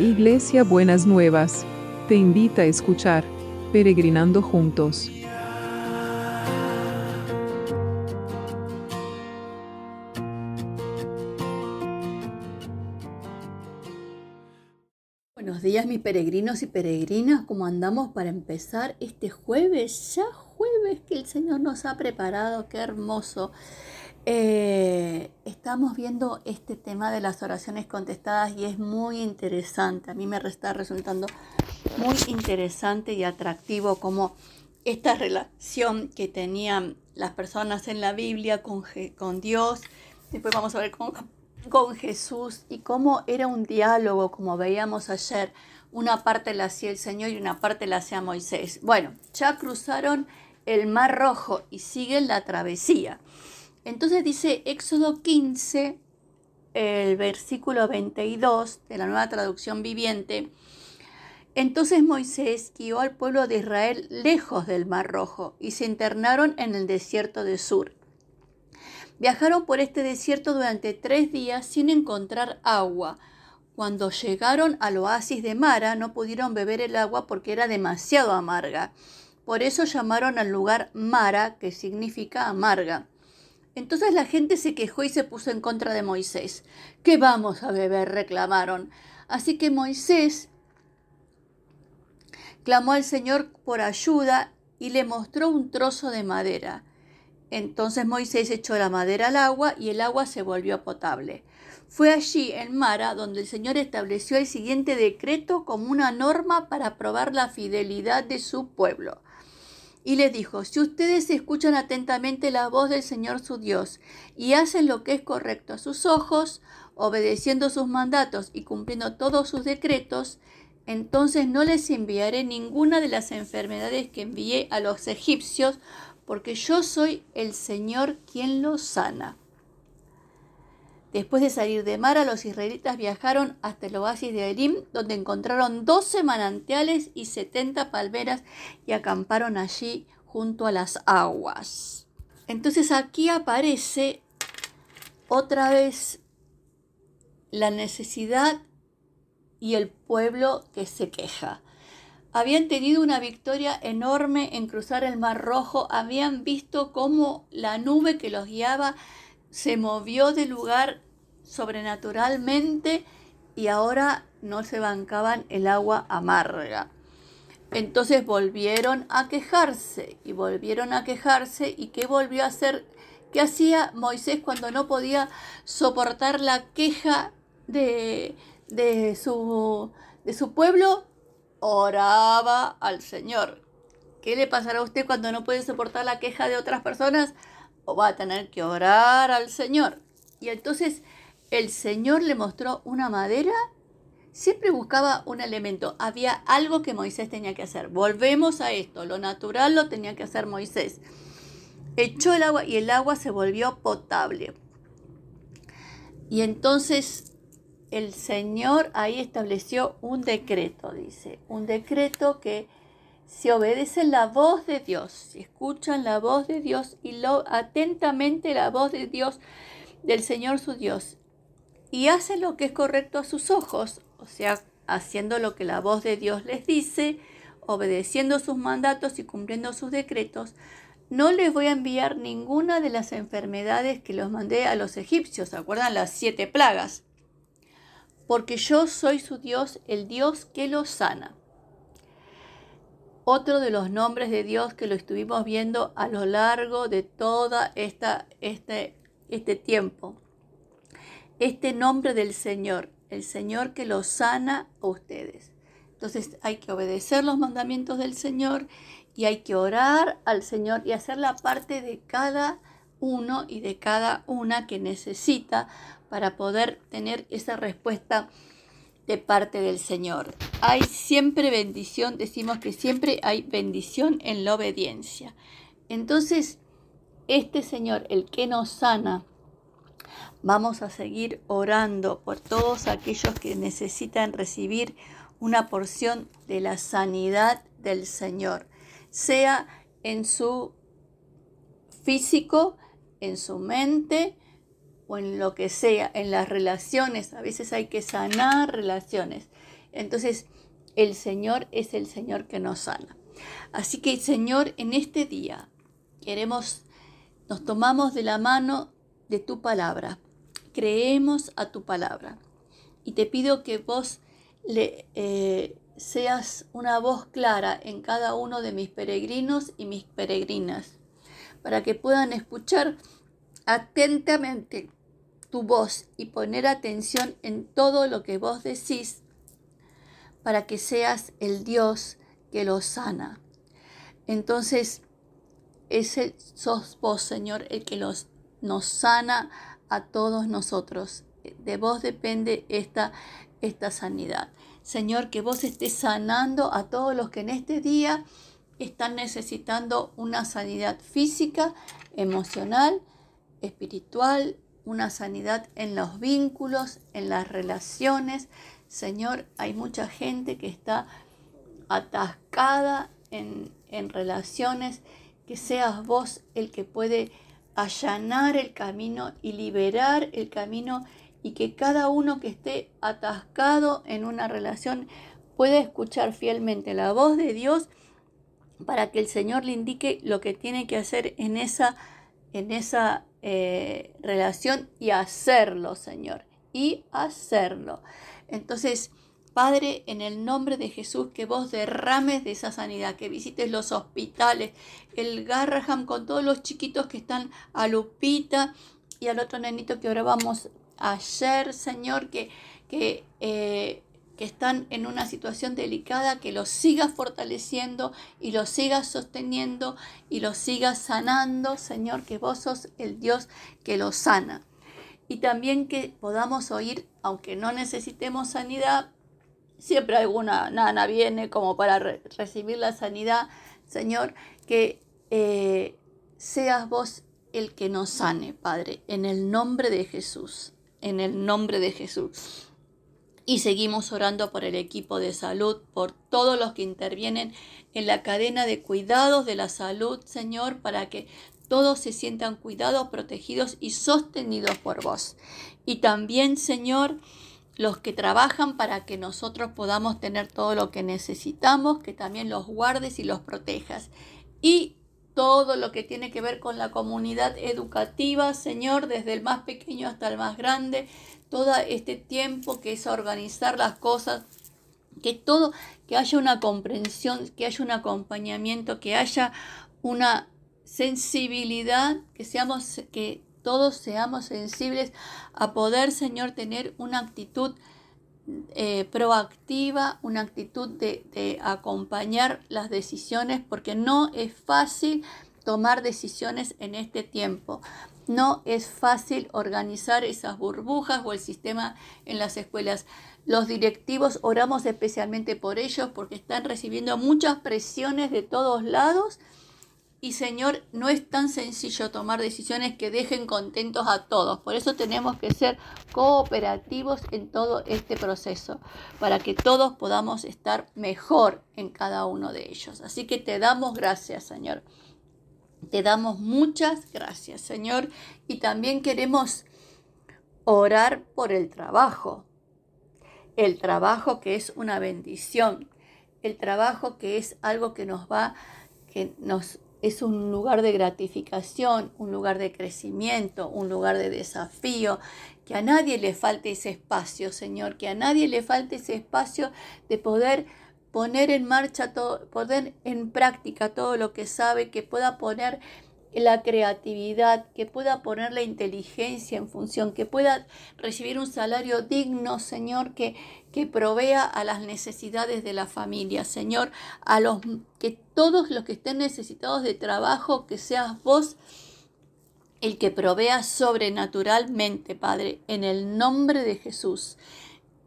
Iglesia Buenas Nuevas, te invita a escuchar Peregrinando Juntos. Buenos días mis peregrinos y peregrinas, ¿cómo andamos para empezar este jueves? Ya jueves que el Señor nos ha preparado, qué hermoso. Eh, estamos viendo este tema de las oraciones contestadas y es muy interesante. A mí me está resultando muy interesante y atractivo como esta relación que tenían las personas en la Biblia con, Dios. Después vamos a ver con, con Jesús y cómo era un diálogo, como veíamos ayer. Una parte la hacía el Señor y una parte la hacía Moisés. Bueno, ya cruzaron el Mar Rojo y siguen la travesía. Entonces dice Éxodo 15, el versículo 22 de la nueva traducción viviente. Entonces Moisés guió al pueblo de Israel lejos del Mar Rojo y se internaron en el desierto de Sur. Viajaron por este desierto durante tres días sin encontrar agua. Cuando llegaron al oasis de Mara no pudieron beber el agua porque era demasiado amarga. Por eso llamaron al lugar Mara, que significa amarga. Entonces la gente se quejó y se puso en contra de Moisés. ¿Qué vamos a beber? reclamaron. Así que Moisés clamó al Señor por ayuda y le mostró un trozo de madera. Entonces Moisés echó la madera al agua y el agua se volvió potable. Fue allí, en Mara, donde el Señor estableció el siguiente decreto como una norma para probar la fidelidad de su pueblo y les dijo, si ustedes escuchan atentamente la voz del Señor su Dios y hacen lo que es correcto a sus ojos, obedeciendo sus mandatos y cumpliendo todos sus decretos, entonces no les enviaré ninguna de las enfermedades que envié a los egipcios, porque yo soy el Señor quien los sana. Después de salir de Mara, los israelitas viajaron hasta el oasis de Elim, donde encontraron doce manantiales y setenta palmeras y acamparon allí junto a las aguas. Entonces aquí aparece otra vez la necesidad y el pueblo que se queja. Habían tenido una victoria enorme en cruzar el Mar Rojo, habían visto cómo la nube que los guiaba se movió de lugar sobrenaturalmente y ahora no se bancaban el agua amarga. Entonces volvieron a quejarse y volvieron a quejarse y ¿qué volvió a hacer? ¿Qué hacía Moisés cuando no podía soportar la queja de, de, su, de su pueblo? Oraba al Señor. ¿Qué le pasará a usted cuando no puede soportar la queja de otras personas? Va a tener que orar al Señor. Y entonces el Señor le mostró una madera. Siempre buscaba un elemento. Había algo que Moisés tenía que hacer. Volvemos a esto. Lo natural lo tenía que hacer Moisés. Echó el agua y el agua se volvió potable. Y entonces el Señor ahí estableció un decreto, dice. Un decreto que si obedecen la voz de Dios, si escuchan la voz de Dios y lo atentamente la voz de Dios, del Señor su Dios, y hacen lo que es correcto a sus ojos, o sea, haciendo lo que la voz de Dios les dice, obedeciendo sus mandatos y cumpliendo sus decretos, no les voy a enviar ninguna de las enfermedades que los mandé a los egipcios, ¿se acuerdan las siete plagas? Porque yo soy su Dios, el Dios que los sana. Otro de los nombres de Dios que lo estuvimos viendo a lo largo de esta, este, este tiempo este nombre del Señor, el Señor que los sana a ustedes. Entonces hay que obedecer los mandamientos del Señor y hay que orar al Señor y hacer la parte de cada uno y de cada una que necesita para poder tener esa respuesta de parte del Señor. Hay siempre bendición, decimos que siempre hay bendición en la obediencia. Entonces, este Señor, el que nos sana, Vamos a seguir orando por todos aquellos que necesitan recibir una porción de la sanidad del Señor, sea en su físico, en su mente o en lo que sea, en las relaciones. A veces hay que sanar relaciones. Entonces, el Señor es el Señor que nos sana. Así que, Señor, en este día queremos, nos tomamos de la mano de tu palabra, creemos a tu palabra. Y te pido que vos le, eh, seas una voz clara en cada uno de mis peregrinos y mis peregrinas, para que puedan escuchar atentamente tu voz y poner atención en todo lo que vos decís, para que seas el Dios que los sana. Entonces, ese sos vos, Señor, el que los, nos sana a todos nosotros. De vos depende esta, esta sanidad. Señor, que vos estés sanando a todos los que en este día están necesitando una sanidad física, emocional, espiritual, una sanidad en los vínculos, en las relaciones. Señor, hay mucha gente que está atascada en, en relaciones, que seas vos el que puede allanar el camino y liberar el camino y que cada uno que esté atascado en una relación pueda escuchar fielmente la voz de Dios para que el Señor le indique lo que tiene que hacer en esa, en esa eh, relación y hacerlo, Señor, y hacerlo. Entonces, Padre, en el nombre de Jesús, que vos derrames de esa sanidad, que visites los hospitales, el Garraham con todos los chiquitos que están a Lupita y al otro nenito que ahora vamos ayer, Señor, que, que, eh, que están en una situación delicada, que los sigas fortaleciendo y los sigas sosteniendo y los sigas sanando, Señor, que vos sos el Dios que los sana. Y también que podamos oír, aunque no necesitemos sanidad, siempre alguna nana viene como para recibir la sanidad, Señor, que eh, seas vos el que nos sane, Padre, en el nombre de Jesús en el nombre de Jesús. Y seguimos orando por el equipo de salud, por todos los que intervienen en la cadena de cuidados de la salud, Señor, para que todos se sientan cuidados, protegidos y sostenidos por vos. Y también, Señor, los que trabajan para que nosotros podamos tener todo lo que necesitamos, que también los guardes y los protejas. Y todo lo que tiene que ver con la comunidad educativa, Señor, desde el más pequeño hasta el más grande, todo este tiempo que es organizar las cosas, que todo, que haya una comprensión, que haya un acompañamiento, que haya una sensibilidad, que seamos, que todos seamos sensibles a poder, Señor, tener una actitud eh, proactiva, una actitud de, acompañar las decisiones, porque no es fácil tomar decisiones en este tiempo. No es fácil organizar esas burbujas o el sistema en las escuelas. Los directivos oramos especialmente por ellos porque están recibiendo muchas presiones de todos lados y Señor, no es tan sencillo tomar decisiones que dejen contentos a todos. Por eso tenemos que ser cooperativos en todo este proceso, para que todos podamos estar mejor en cada uno de ellos. Así que te damos gracias, Señor. Te damos muchas gracias, Señor. Y también queremos orar por el trabajo. El trabajo que es una bendición. El trabajo que es algo que nos va, que nos es un lugar de gratificación, un lugar de crecimiento, un lugar de desafío. Que a nadie le falte ese espacio, Señor, que a nadie le falte ese espacio de poder poner en marcha todo, poner en práctica todo lo que sabe, que pueda poner la creatividad, que pueda poner la inteligencia en función, que pueda recibir un salario digno, Señor, que, que provea a las necesidades de la familia, Señor, a los que todos los que estén necesitados de trabajo, que seas vos el que provea sobrenaturalmente, Padre, en el nombre de Jesús.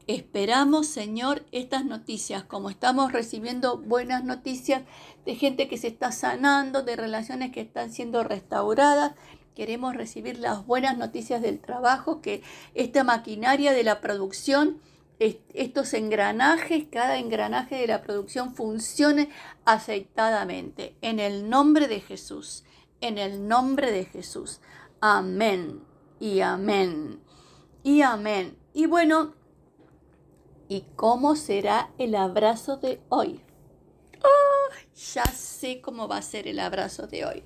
Esperamos, Señor, estas noticias, como estamos recibiendo buenas noticias de gente que se está sanando, de relaciones que están siendo restauradas. Queremos recibir las buenas noticias del trabajo, que esta maquinaria de la producción, estos engranajes, cada engranaje de la producción funcione aceitadamente. En el nombre de Jesús, en el nombre de Jesús. Amén y amén y amén. Y bueno, ¿Y cómo será el abrazo de hoy? Oh, ya sé cómo va a ser el abrazo de hoy.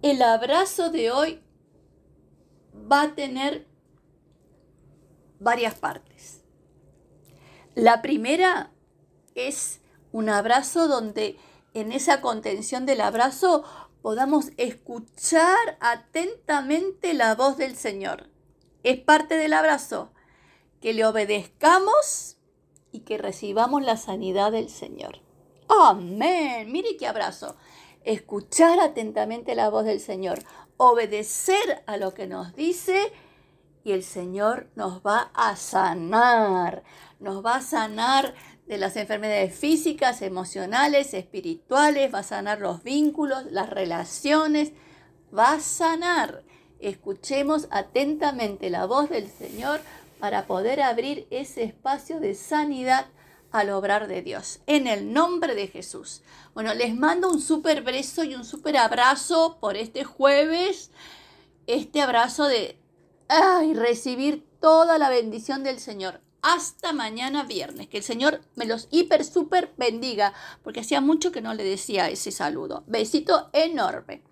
El abrazo de hoy va a tener varias partes. La primera es un abrazo donde en esa contención del abrazo podamos escuchar atentamente la voz del Señor. Es parte del abrazo, que le obedezcamos y que recibamos la sanidad del Señor. Amén. Mire qué abrazo. Escuchar atentamente la voz del Señor, obedecer a lo que nos dice y el Señor nos va a sanar. Nos va a sanar de las enfermedades físicas, emocionales, espirituales, va a sanar los vínculos, las relaciones, va a sanar. Escuchemos atentamente la voz del Señor para poder abrir ese espacio de sanidad al obrar de Dios. En el nombre de Jesús. Bueno, les mando un súper beso y un súper abrazo por este jueves. Este abrazo de ay, recibir toda la bendición del Señor hasta mañana viernes. Que el Señor me los hiper, super bendiga, porque hacía mucho que no le decía ese saludo. Besito enorme.